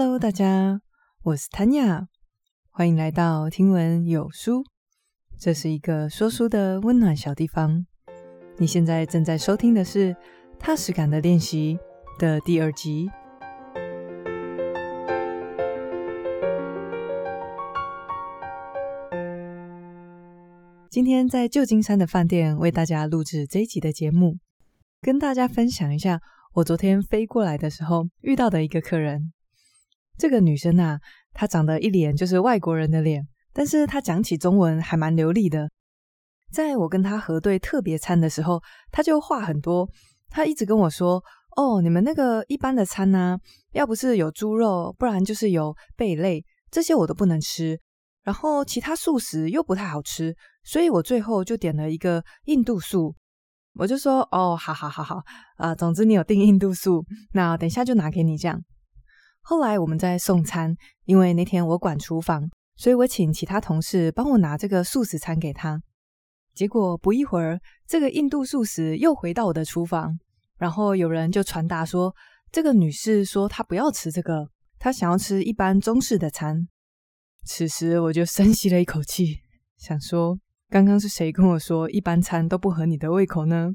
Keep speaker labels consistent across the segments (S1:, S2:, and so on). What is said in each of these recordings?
S1: Hello，大家，我是 Tanya，欢迎来到听闻有书。这是一个说书的温暖小地方。你现在正在收听的是《踏实感的练习》的第二集。今天在旧金山的饭店为大家录制这一集的节目，跟大家分享一下我昨天飞过来的时候遇到的一个客人。这个女生啊，她长得一脸就是外国人的脸，但是她讲起中文还蛮流利的。在我跟她核对特别餐的时候，她就话很多。她一直跟我说：“哦，你们那个一般的餐呢，要不是有猪肉，不然就是有贝类，这些我都不能吃。然后其他素食又不太好吃，所以我最后就点了一个印度素。我就说：哦，好好好好啊，总之你有订印度素，那等一下就拿给你这样。”后来我们在送餐，因为那天我管厨房，所以我请其他同事帮我拿这个素食餐给他。结果不一会儿，这个印度素食又回到我的厨房，然后有人就传达说，这个女士说她不要吃这个，她想要吃一般中式的餐。此时我就深吸了一口气，想说，刚刚是谁跟我说一般餐都不合你的胃口呢？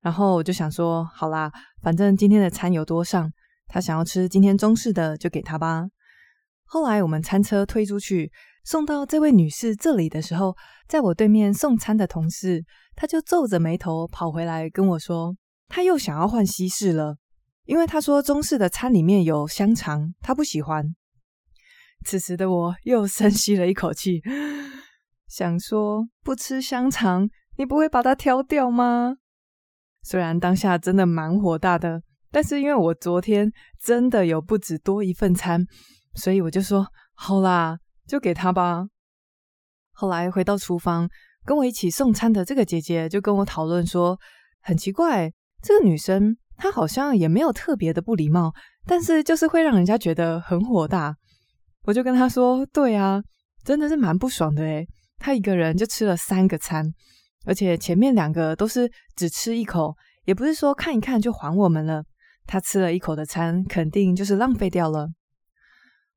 S1: 然后我就想说，好啦，反正今天的餐有多上。他想要吃今天中式的，就给他吧。后来我们餐车推出去，送到这位女士这里的时候，在我对面送餐的同事，他就皱着眉头跑回来跟我说，他又想要换西式了，因为他说中式的餐里面有香肠，他不喜欢。此时的我又深吸了一口气，想说不吃香肠，你不会把它挑掉吗？虽然当下真的蛮火大的。但是因为我昨天真的有不止多一份餐，所以我就说好啦，就给他吧。后来回到厨房，跟我一起送餐的这个姐姐就跟我讨论说，很奇怪，这个女生她好像也没有特别的不礼貌，但是就是会让人家觉得很火大。我就跟她说，对啊，真的是蛮不爽的诶，她一个人就吃了三个餐，而且前面两个都是只吃一口，也不是说看一看就还我们了。他吃了一口的餐，肯定就是浪费掉了。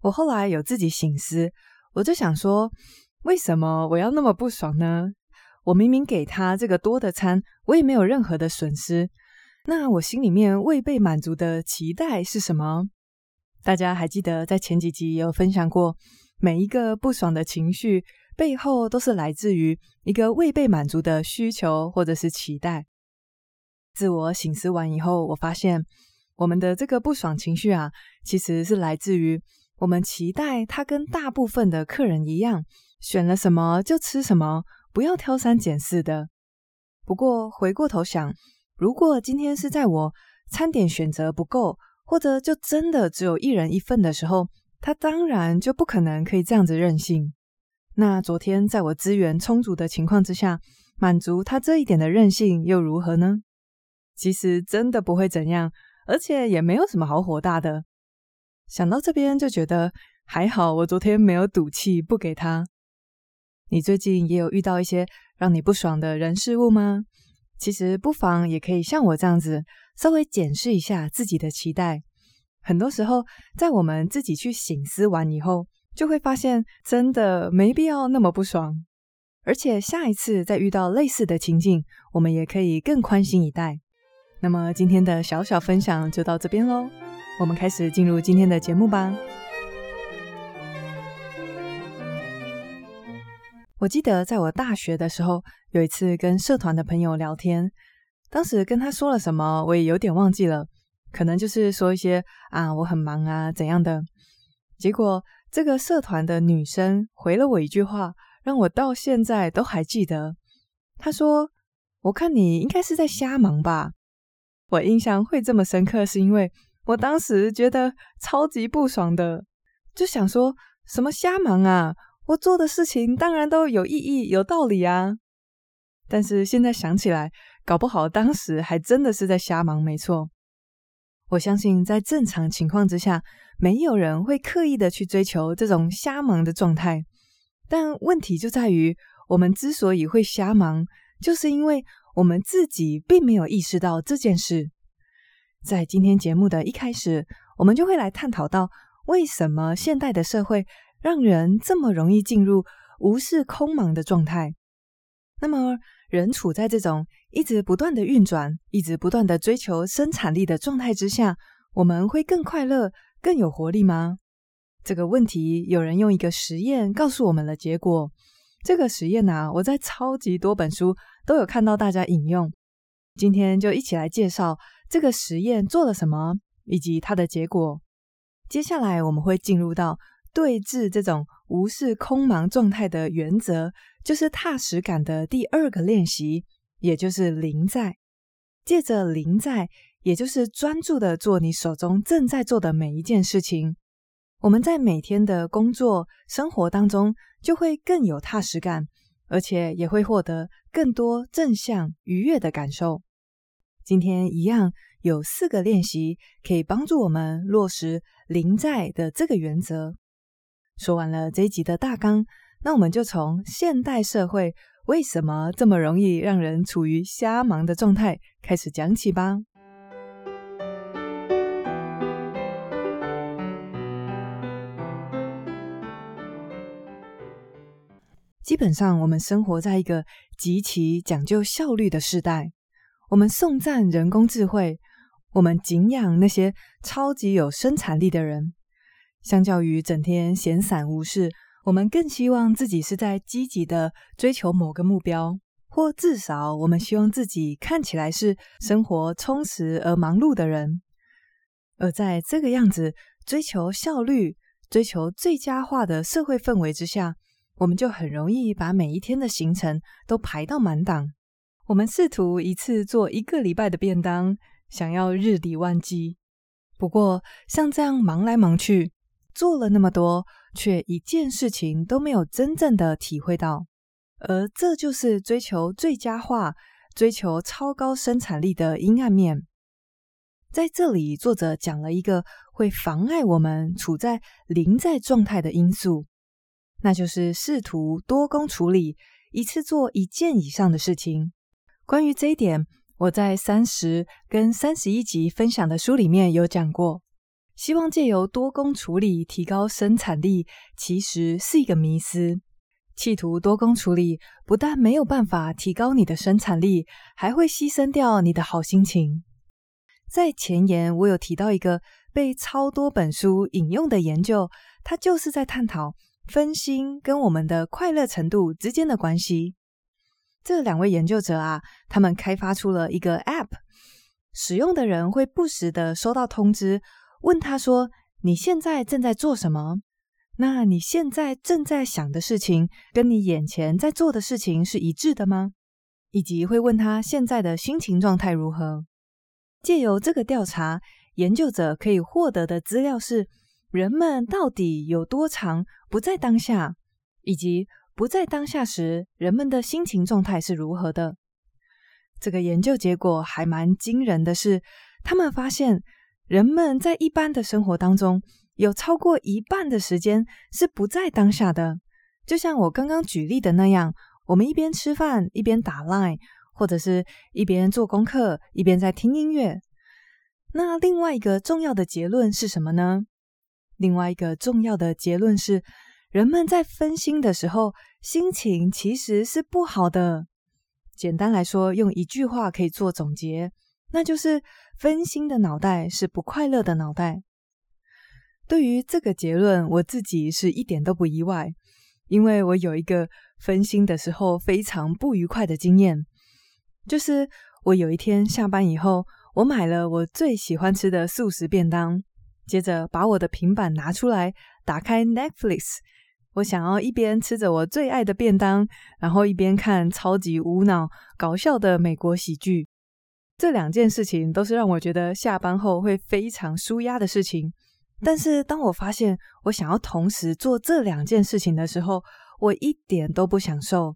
S1: 我后来有自己醒思，我就想说，为什么我要那么不爽呢？我明明给他这个多的餐，我也没有任何的损失。那我心里面未被满足的期待是什么？大家还记得在前几集有分享过，每一个不爽的情绪背后都是来自于一个未被满足的需求或者是期待。自我醒思完以后，我发现。我们的这个不爽情绪啊，其实是来自于我们期待他跟大部分的客人一样，选了什么就吃什么，不要挑三拣四的。不过回过头想，如果今天是在我餐点选择不够，或者就真的只有一人一份的时候，他当然就不可能可以这样子任性。那昨天在我资源充足的情况之下，满足他这一点的任性又如何呢？其实真的不会怎样。而且也没有什么好火大的。想到这边就觉得还好，我昨天没有赌气不给他。你最近也有遇到一些让你不爽的人事物吗？其实不妨也可以像我这样子，稍微检视一下自己的期待。很多时候，在我们自己去醒思完以后，就会发现真的没必要那么不爽。而且下一次再遇到类似的情境，我们也可以更宽心以待。那么今天的小小分享就到这边喽，我们开始进入今天的节目吧。我记得在我大学的时候，有一次跟社团的朋友聊天，当时跟他说了什么，我也有点忘记了，可能就是说一些啊，我很忙啊怎样的。结果这个社团的女生回了我一句话，让我到现在都还记得。她说：“我看你应该是在瞎忙吧。”我印象会这么深刻，是因为我当时觉得超级不爽的，就想说什么瞎忙啊！我做的事情当然都有意义、有道理啊。但是现在想起来，搞不好当时还真的是在瞎忙，没错。我相信在正常情况之下，没有人会刻意的去追求这种瞎忙的状态。但问题就在于，我们之所以会瞎忙，就是因为。我们自己并没有意识到这件事。在今天节目的一开始，我们就会来探讨到为什么现代的社会让人这么容易进入无视空忙的状态？那么，人处在这种一直不断的运转、一直不断的追求生产力的状态之下，我们会更快乐、更有活力吗？这个问题，有人用一个实验告诉我们了结果。这个实验呢，我在超级多本书都有看到大家引用。今天就一起来介绍这个实验做了什么，以及它的结果。接下来我们会进入到对峙这种无视空忙状态的原则，就是踏实感的第二个练习，也就是临在。借着临在，也就是专注的做你手中正在做的每一件事情。我们在每天的工作生活当中，就会更有踏实感，而且也会获得更多正向愉悦的感受。今天一样有四个练习，可以帮助我们落实临在的这个原则。说完了这一集的大纲，那我们就从现代社会为什么这么容易让人处于瞎忙的状态开始讲起吧。基本上，我们生活在一个极其讲究效率的时代。我们颂赞人工智慧，我们敬仰那些超级有生产力的人。相较于整天闲散无事，我们更希望自己是在积极的追求某个目标，或至少我们希望自己看起来是生活充实而忙碌的人。而在这个样子追求效率、追求最佳化的社会氛围之下，我们就很容易把每一天的行程都排到满档。我们试图一次做一个礼拜的便当，想要日理万机。不过，像这样忙来忙去，做了那么多，却一件事情都没有真正的体会到。而这就是追求最佳化、追求超高生产力的阴暗面。在这里，作者讲了一个会妨碍我们处在临在状态的因素。那就是试图多工处理，一次做一件以上的事情。关于这一点，我在三十跟三十一集分享的书里面有讲过。希望借由多工处理提高生产力，其实是一个迷思。企图多工处理，不但没有办法提高你的生产力，还会牺牲掉你的好心情。在前言，我有提到一个被超多本书引用的研究，它就是在探讨。分心跟我们的快乐程度之间的关系。这两位研究者啊，他们开发出了一个 App，使用的人会不时的收到通知，问他说：“你现在正在做什么？那你现在正在想的事情，跟你眼前在做的事情是一致的吗？”以及会问他现在的心情状态如何。借由这个调查，研究者可以获得的资料是。人们到底有多长不在当下，以及不在当下时，人们的心情状态是如何的？这个研究结果还蛮惊人的是，他们发现人们在一般的生活当中，有超过一半的时间是不在当下的。就像我刚刚举例的那样，我们一边吃饭一边打 Line，或者是一边做功课一边在听音乐。那另外一个重要的结论是什么呢？另外一个重要的结论是，人们在分心的时候，心情其实是不好的。简单来说，用一句话可以做总结，那就是分心的脑袋是不快乐的脑袋。对于这个结论，我自己是一点都不意外，因为我有一个分心的时候非常不愉快的经验，就是我有一天下班以后，我买了我最喜欢吃的素食便当。接着把我的平板拿出来，打开 Netflix，我想要一边吃着我最爱的便当，然后一边看超级无脑搞笑的美国喜剧。这两件事情都是让我觉得下班后会非常舒压的事情。但是当我发现我想要同时做这两件事情的时候，我一点都不享受，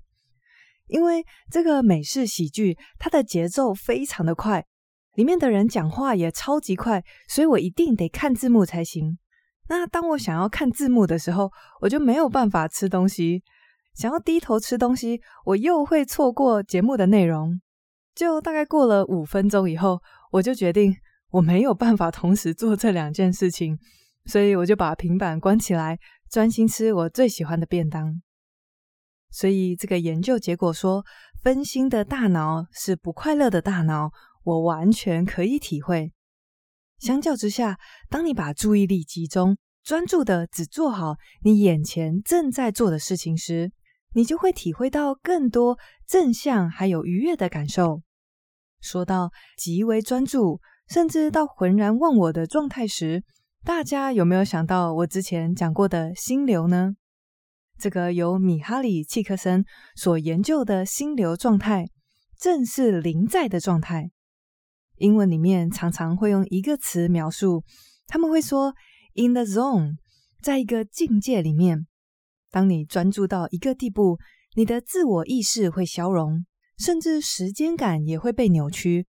S1: 因为这个美式喜剧它的节奏非常的快。里面的人讲话也超级快，所以我一定得看字幕才行。那当我想要看字幕的时候，我就没有办法吃东西。想要低头吃东西，我又会错过节目的内容。就大概过了五分钟以后，我就决定我没有办法同时做这两件事情，所以我就把平板关起来，专心吃我最喜欢的便当。所以这个研究结果说，分心的大脑是不快乐的大脑，我完全可以体会。相较之下，当你把注意力集中，专注的只做好你眼前正在做的事情时，你就会体会到更多正向还有愉悦的感受。说到极为专注，甚至到浑然忘我的状态时，大家有没有想到我之前讲过的心流呢？这个由米哈里契克森所研究的心流状态，正是临在的状态。英文里面常常会用一个词描述，他们会说 “in the zone”，在一个境界里面。当你专注到一个地步，你的自我意识会消融，甚至时间感也会被扭曲。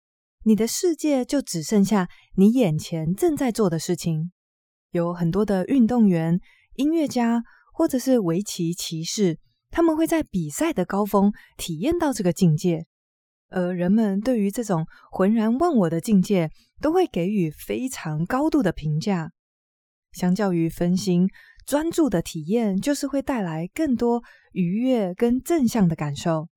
S1: 你的世界就只剩下你眼前正在做的事情。有很多的运动员、音乐家。或者是围棋棋士，他们会在比赛的高峰体验到这个境界，而人们对于这种浑然忘我的境界，都会给予非常高度的评价。相较于分心，专注的体验就是会带来更多愉悦跟正向的感受。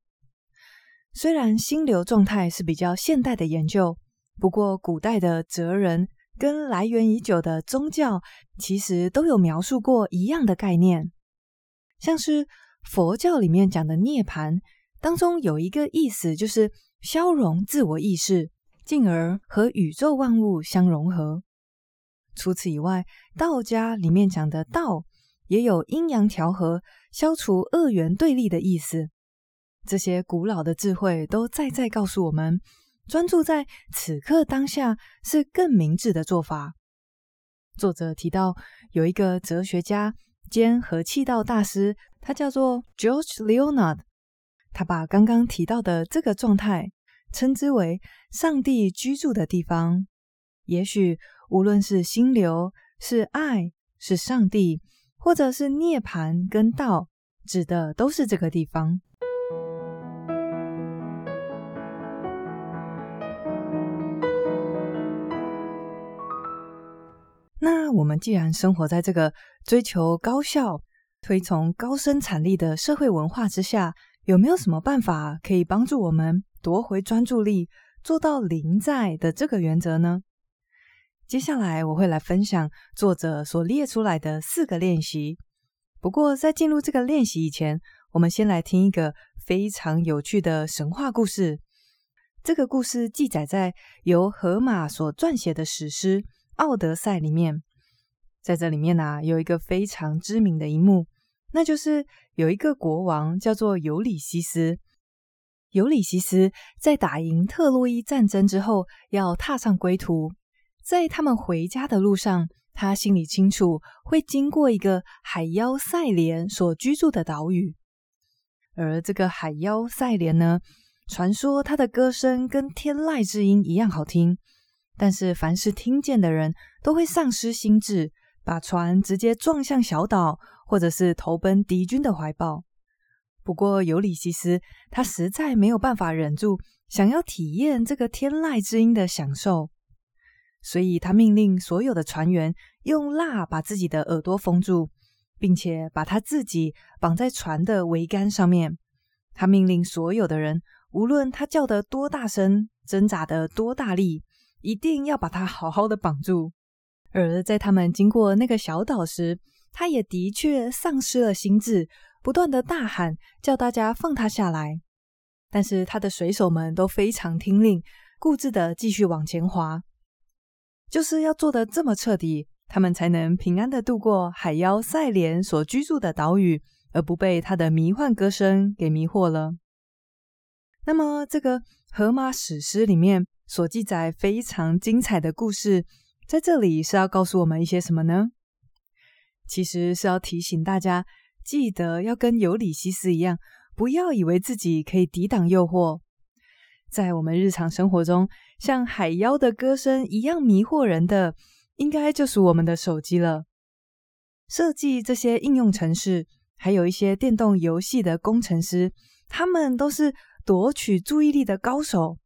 S1: 虽然心流状态是比较现代的研究，不过古代的哲人跟来源已久的宗教，其实都有描述过一样的概念。像是佛教里面讲的涅槃当中有一个意思，就是消融自我意识，进而和宇宙万物相融合。除此以外，道家里面讲的道也有阴阳调和、消除二元对立的意思。这些古老的智慧都再再告诉我们，专注在此刻当下是更明智的做法。作者提到有一个哲学家。兼和气道大师，他叫做 George Leonard。他把刚刚提到的这个状态称之为上帝居住的地方。也许无论是心流、是爱、是上帝，或者是涅槃跟道，指的都是这个地方。那我们既然生活在这个追求高效、推崇高生产力的社会文化之下，有没有什么办法可以帮助我们夺回专注力，做到临在的这个原则呢？接下来我会来分享作者所列出来的四个练习。不过在进入这个练习以前，我们先来听一个非常有趣的神话故事。这个故事记载在由荷马所撰写的史诗。《奥德赛》里面，在这里面呢、有一个非常知名的一幕，那就是有一个国王叫做尤里西斯。尤里西斯在打赢特洛伊战争之后，要踏上归途，在他们回家的路上，他心里清楚会经过一个海妖赛莲所居住的岛屿，而这个海妖赛莲呢，传说他的歌声跟天籁之音一样好听。但是，凡是听见的人都会丧失心智，把船直接撞向小岛，或者是投奔敌军的怀抱。不过，尤里西斯他实在没有办法忍住，想要体验这个天籁之音的享受，所以他命令所有的船员用蜡把自己的耳朵封住，并且把他自己绑在船的桅杆上面。他命令所有的人，无论他叫得多大声，挣扎得多大力。一定要把他好好的绑住。而在他们经过那个小岛时，他也的确丧失了心智，不断的大喊，叫大家放他下来。但是他的水手们都非常听令，固执的继续往前划。就是要做的这么彻底，他们才能平安的度过海妖赛莲所居住的岛屿，而不被他的迷幻歌声给迷惑了。那么，这个荷马史诗里面。所记载非常精彩的故事，在这里是要告诉我们一些什么呢？其实是要提醒大家，记得要跟尤里西斯一样，不要以为自己可以抵挡诱惑。在我们日常生活中，像海妖的歌声一样迷惑人的，应该就属我们的手机了。设计这些应用程式，还有一些电动游戏的工程师，他们都是夺取注意力的高手。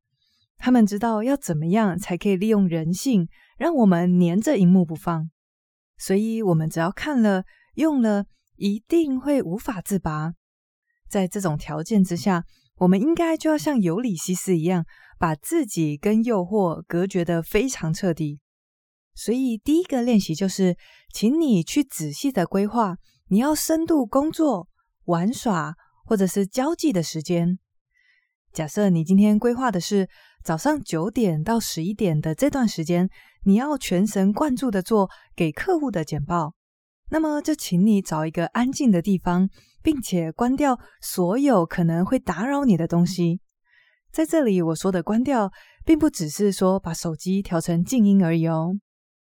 S1: 他们知道要怎么样才可以利用人性，让我们黏着荧幕不放。所以我们只要看了、用了，一定会无法自拔。在这种条件之下，我们应该就要像尤里西斯一样，把自己跟诱惑隔绝得非常彻底。所以，第一个练习就是，请你去仔细的规划你要深度工作、玩耍或者是交际的时间。假设你今天规划的是早上九点到十一点的这段时间，你要全神贯注的做给客户的简报，那么就请你找一个安静的地方，并且关掉所有可能会打扰你的东西。在这里，我说的关掉，并不只是说把手机调成静音而已哦。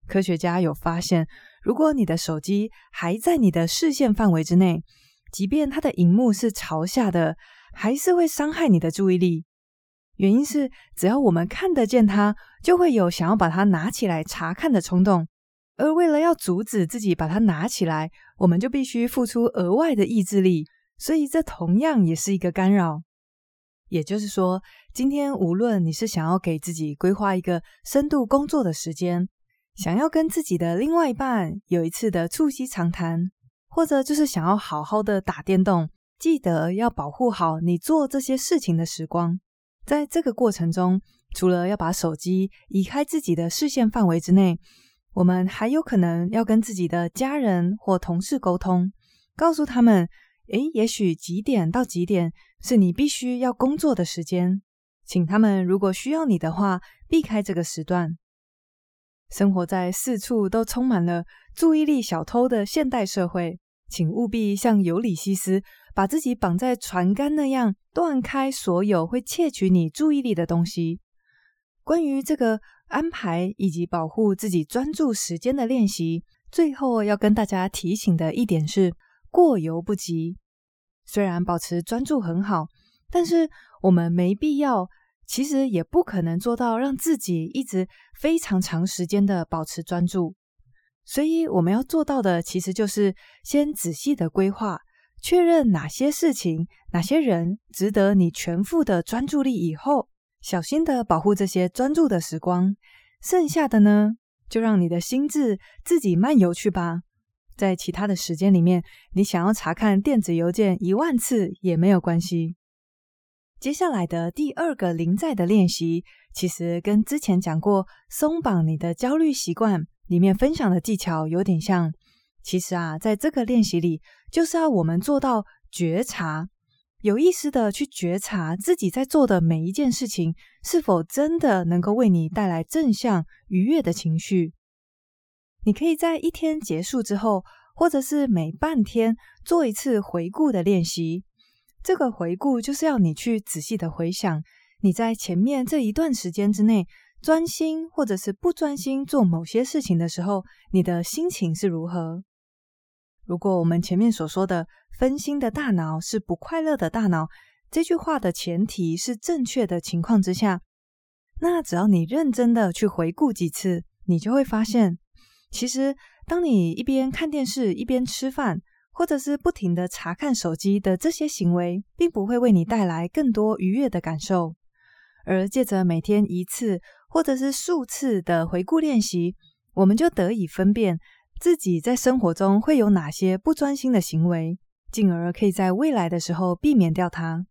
S1: 科学家有发现，如果你的手机还在你的视线范围之内，即便它的荧幕是朝下的，还是会伤害你的注意力。原因是，只要我们看得见它，就会有想要把它拿起来查看的冲动。而为了要阻止自己把它拿起来，我们就必须付出额外的意志力。所以，这同样也是一个干扰。也就是说，今天无论你是想要给自己规划一个深度工作的时间，想要跟自己的另外一半有一次的促膝长谈，或者就是想要好好的打电动，记得要保护好你做这些事情的时光。在这个过程中，除了要把手机移开自己的视线范围之内，我们还有可能要跟自己的家人或同事沟通，告诉他们：诶，也许几点到几点是你必须要工作的时间，请他们如果需要你的话，避开这个时段。生活在四处都充满了注意力小偷的现代社会，请务必像尤里西斯，把自己绑在船杆那样，断开所有会窃取你注意力的东西。关于这个安排以及保护自己专注时间的练习，最后要跟大家提醒的一点是：过犹不及。虽然保持专注很好，但是我们没必要。其实也不可能做到让自己一直非常长时间的保持专注，所以我们要做到的其实就是先仔细的规划，确认哪些事情、哪些人值得你全副的专注力以后，小心的保护这些专注的时光。剩下的呢，就让你的心智自己漫游去吧。在其他的时间里面，你想要查看电子邮件一万次也没有关系。接下来的第二个临在的练习，其实跟之前讲过松绑你的焦虑习惯里面分享的技巧有点像。其实啊，在这个练习里，就是要我们做到觉察，有意识的去觉察自己在做的每一件事情，是否真的能够为你带来正向愉悦的情绪。你可以在一天结束之后，或者是每半天做一次回顾的练习。这个回顾就是要你去仔细的回想，你在前面这一段时间之内，专心或者是不专心做某些事情的时候，你的心情是如何。如果我们前面所说的分心的大脑是不快乐的大脑，这句话的前提是正确的情况之下，那只要你认真的去回顾几次，你就会发现，其实当你一边看电视一边吃饭。或者是不停的查看手机的这些行为，并不会为你带来更多愉悦的感受。而借着每天一次或者是数次的回顾练习，我们就得以分辨自己在生活中会有哪些不专心的行为，进而可以在未来的时候避免掉它。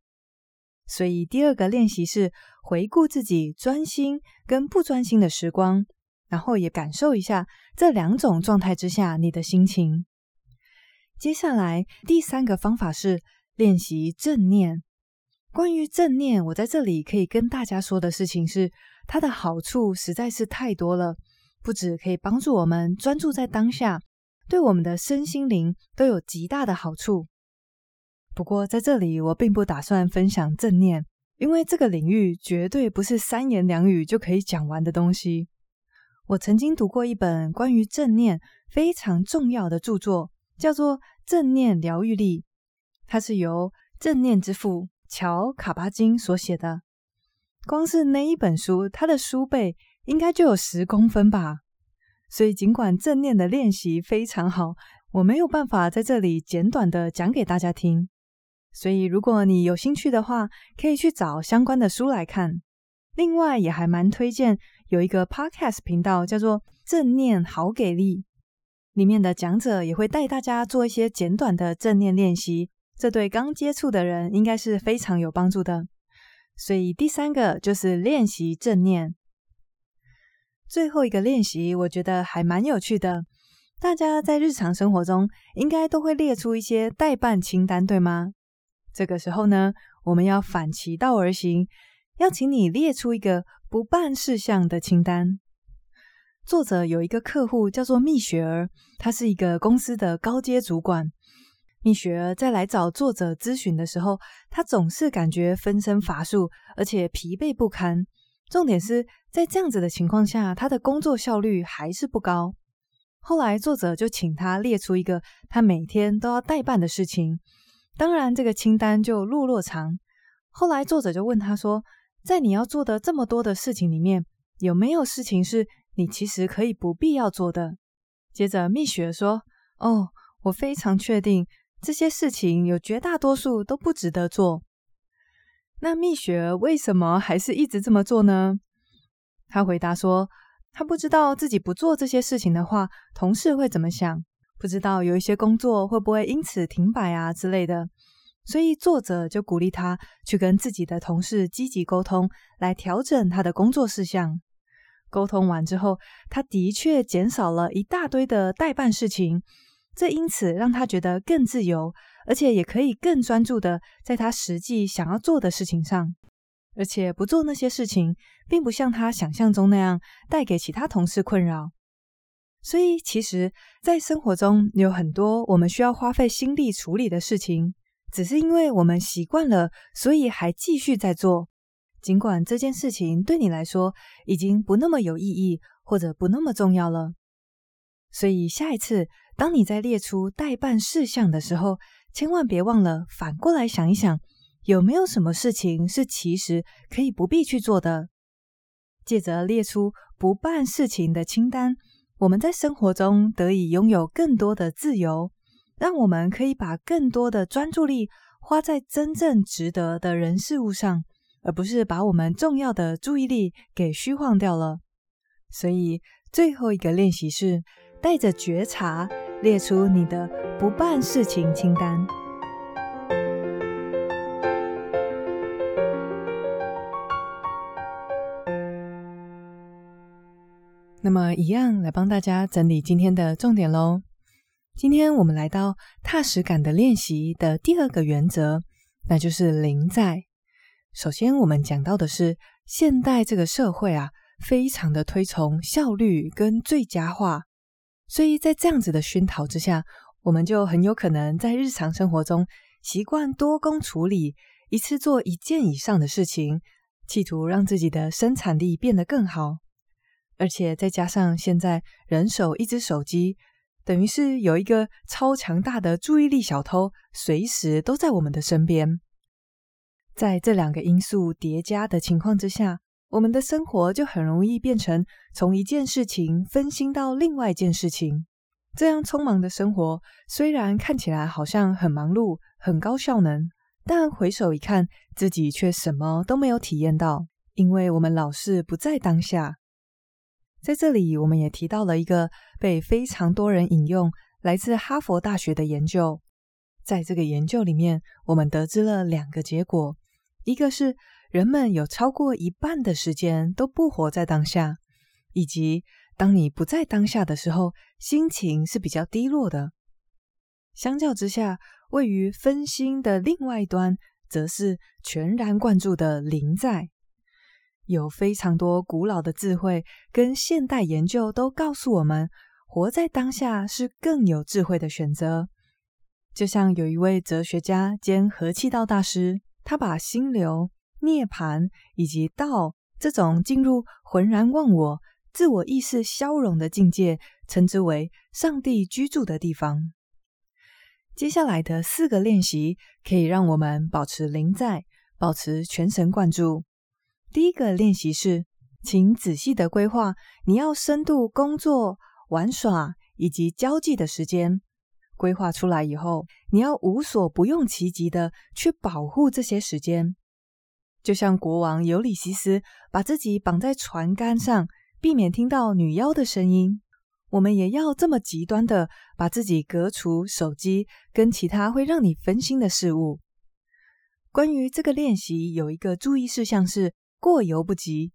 S1: 所以，第二个练习是回顾自己专心跟不专心的时光，然后也感受一下这两种状态之下你的心情。接下来第三个方法是练习正念。关于正念，我在这里可以跟大家说的事情是，它的好处实在是太多了，不止可以帮助我们专注在当下，对我们的身心灵都有极大的好处。不过在这里，我并不打算分享正念，因为这个领域绝对不是三言两语就可以讲完的东西。我曾经读过一本关于正念非常重要的著作。叫做正念疗愈力，它是由正念之父乔卡巴金所写的。光是那一本书，它的书背应该就有十公分吧。所以，尽管正念的练习非常好，我没有办法在这里简短的讲给大家听。所以，如果你有兴趣的话，可以去找相关的书来看。另外，也还蛮推荐有一个 podcast 频道，叫做“正念好给力”。里面的讲者也会带大家做一些简短的正念练习，这对刚接触的人应该是非常有帮助的。所以第三个就是练习正念。最后一个练习，我觉得还蛮有趣的。大家在日常生活中应该都会列出一些待办清单，对吗？这个时候呢，我们要反其道而行，要请你列出一个不办事项的清单。作者有一个客户叫做蜜雪儿，她是一个公司的高阶主管。蜜雪儿在来找作者咨询的时候，她总是感觉分身乏术，而且疲惫不堪。重点是在这样子的情况下，他的工作效率还是不高。后来作者就请他列出一个他每天都要代办的事情，当然这个清单就落落长。后来作者就问他说：“在你要做的这么多的事情里面，有没有事情是你其实可以不必要做的？”接着蜜雪说：“哦，我非常确定。”这些事情有绝大多数都不值得做。那蜜雪儿为什么还是一直这么做呢？她回答说：“她不知道自己不做这些事情的话，同事会怎么想，不知道有一些工作会不会因此停摆啊之类的。所以作者就鼓励她去跟自己的同事积极沟通，来调整她的工作事项。沟通完之后，她的确减少了一大堆的待办事情。”这因此让他觉得更自由，而且也可以更专注的在他实际想要做的事情上，而且不做那些事情，并不像他想象中那样带给其他同事困扰。所以，其实，在生活中有很多我们需要花费心力处理的事情，只是因为我们习惯了，所以还继续在做，尽管这件事情对你来说已经不那么有意义，或者不那么重要了。所以，下一次当你在列出待办事项的时候，千万别忘了反过来想一想，有没有什么事情是其实可以不必去做的。借着列出不办事情的清单，我们在生活中得以拥有更多的自由，让我们可以把更多的专注力花在真正值得的人事物上，而不是把我们重要的注意力给虚晃掉了。所以，最后一个练习是。带着觉察，列出你的不办事情清单。那么，一样来帮大家整理今天的重点喽。今天我们来到踏实感的练习的第二个原则，那就是零在。首先，我们讲到的是现代这个社会啊，非常的推崇效率跟最佳化。所以在这样子的熏陶之下，我们就很有可能在日常生活中习惯多工处理，一次做一件以上的事情，企图让自己的生产力变得更好。而且再加上现在人手一只手机，等于是有一个超强大的注意力小偷，随时都在我们的身边。在这两个因素叠加的情况之下，我们的生活就很容易变成从一件事情分心到另外一件事情。这样匆忙的生活虽然看起来好像很忙碌、很高效能，但回首一看，自己却什么都没有体验到，因为我们老是不在当下。在这里，我们也提到了一个被非常多人引用、来自哈佛大学的研究。在这个研究里面，我们得知了两个结果，一个是，人们有超过一半的时间都不活在当下，以及当你不在当下的时候，心情是比较低落的。相较之下，位于分心的另外一端，则是全然贯注的临在。有非常多古老的智慧跟现代研究都告诉我们，活在当下是更有智慧的选择。就像有一位哲学家兼合气道大师，他把心流。涅槃以及道这种进入浑然忘我、自我意识消融的境界，称之为上帝居住的地方。接下来的四个练习可以让我们保持临在，保持全神贯注。第一个练习是，请仔细的规划你要深度工作、玩耍以及交际的时间。规划出来以后，你要无所不用其极的去保护这些时间。就像国王尤里西斯把自己绑在船杆上，避免听到女妖的声音。我们也要这么极端的把自己隔除手机跟其他会让你分心的事物。关于这个练习，有一个注意事项是过犹不及。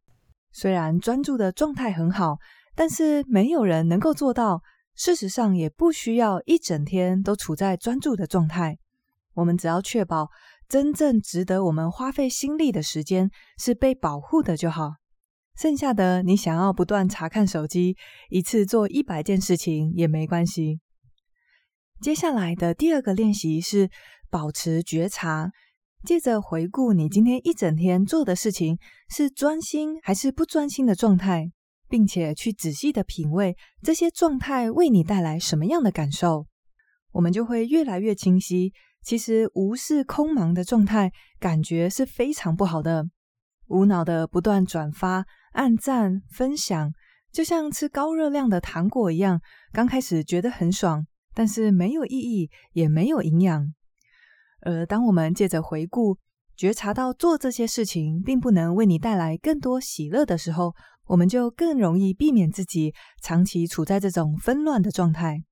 S1: 虽然专注的状态很好，但是没有人能够做到。事实上，也不需要一整天都处在专注的状态。我们只要确保真正值得我们花费心力的时间是被保护的就好。剩下的，你想要不断查看手机，一次做一百件事情也没关系。接下来的第二个练习是保持觉察，借着回顾你今天一整天做的事情，是专心还是不专心的状态。并且去仔细的品味这些状态为你带来什么样的感受，我们就会越来越清晰。其实无视空茫的状态，感觉是非常不好的。无脑的不断转发、按赞、分享，就像吃高热量的糖果一样，刚开始觉得很爽，但是没有意义，也没有营养。而当我们借着回顾，觉察到做这些事情并不能为你带来更多喜乐的时候，我们就更容易避免自己长期处在这种纷乱的状态。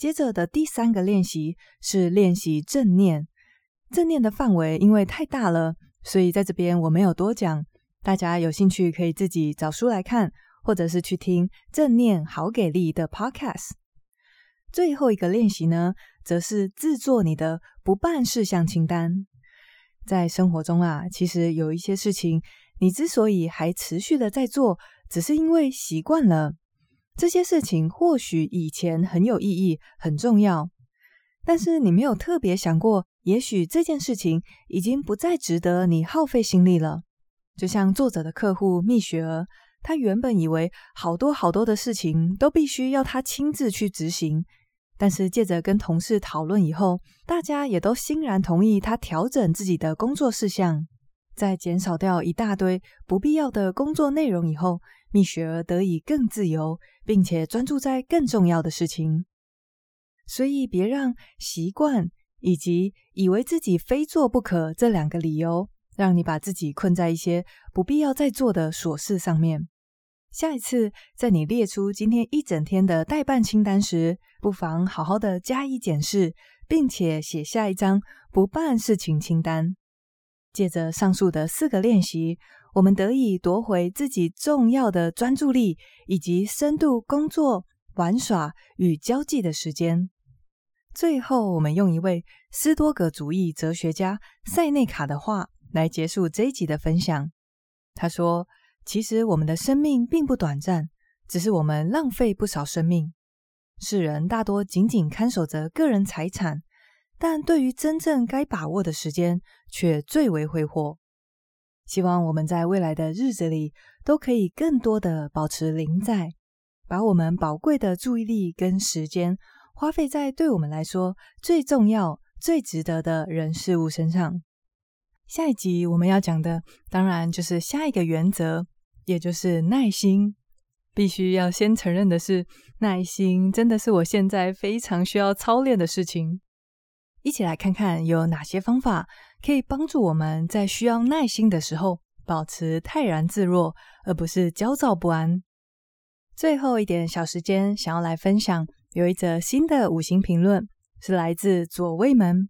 S1: 接着的第三个练习是练习正念。正念的范围因为太大了，所以在这边我没有多讲。大家有兴趣可以自己找书来看，或者是去听《正念好给力》的 Podcast。最后一个练习呢，则是制作你的不办事项清单。在生活中啊，其实有一些事情。你之所以还持续的在做，只是因为习惯了。这些事情或许以前很有意义、很重要，但是你没有特别想过，也许这件事情已经不再值得你耗费心力了。就像作者的客户蜜雪儿，他原本以为好多好多的事情都必须要他亲自去执行，但是借着跟同事讨论以后，大家也都欣然同意他调整自己的工作事项。在减少掉一大堆不必要的工作内容以后，蜜雪儿得以更自由，并且专注在更重要的事情。所以，别让习惯以及以为自己非做不可这两个理由，让你把自己困在一些不必要再做的琐事上面。下一次，在你列出今天一整天的待办清单时，不妨好好的加以检视，并且写下一张不办事情清单。借着上述的四个练习，我们得以夺回自己重要的专注力，以及深度工作、玩耍与交际的时间。最后，我们用一位斯多葛主义哲学家塞内卡的话来结束这一集的分享。他说：“其实我们的生命并不短暂，只是我们浪费不少生命。世人大多紧紧看守着个人财产。”但对于真正该把握的时间，却最为挥霍。希望我们在未来的日子里，都可以更多的保持临在，把我们宝贵的注意力跟时间，花费在对我们来说最重要、最值得的人事物身上。下一集我们要讲的，当然就是下一个原则，也就是耐心。必须要先承认的是，耐心真的是我现在非常需要操练的事情。一起来看看有哪些方法可以帮助我们在需要耐心的时候保持泰然自若，而不是焦躁不安。最后一点小时间，想要来分享有一则新的五星评论，是来自左卫门。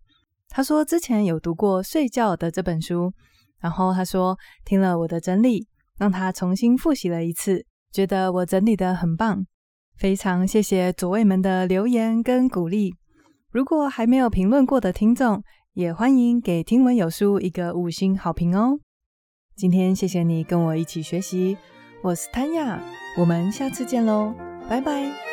S1: 他说之前有读过《睡觉》的这本书，然后他说听了我的整理，让他重新复习了一次，觉得我整理得很棒。非常谢谢左卫门的留言跟鼓励。如果还没有评论过的听众，也欢迎给听闻有书一个五星好评哦。今天谢谢你跟我一起学习，我是 Tanya，，我们下次见喽，拜拜。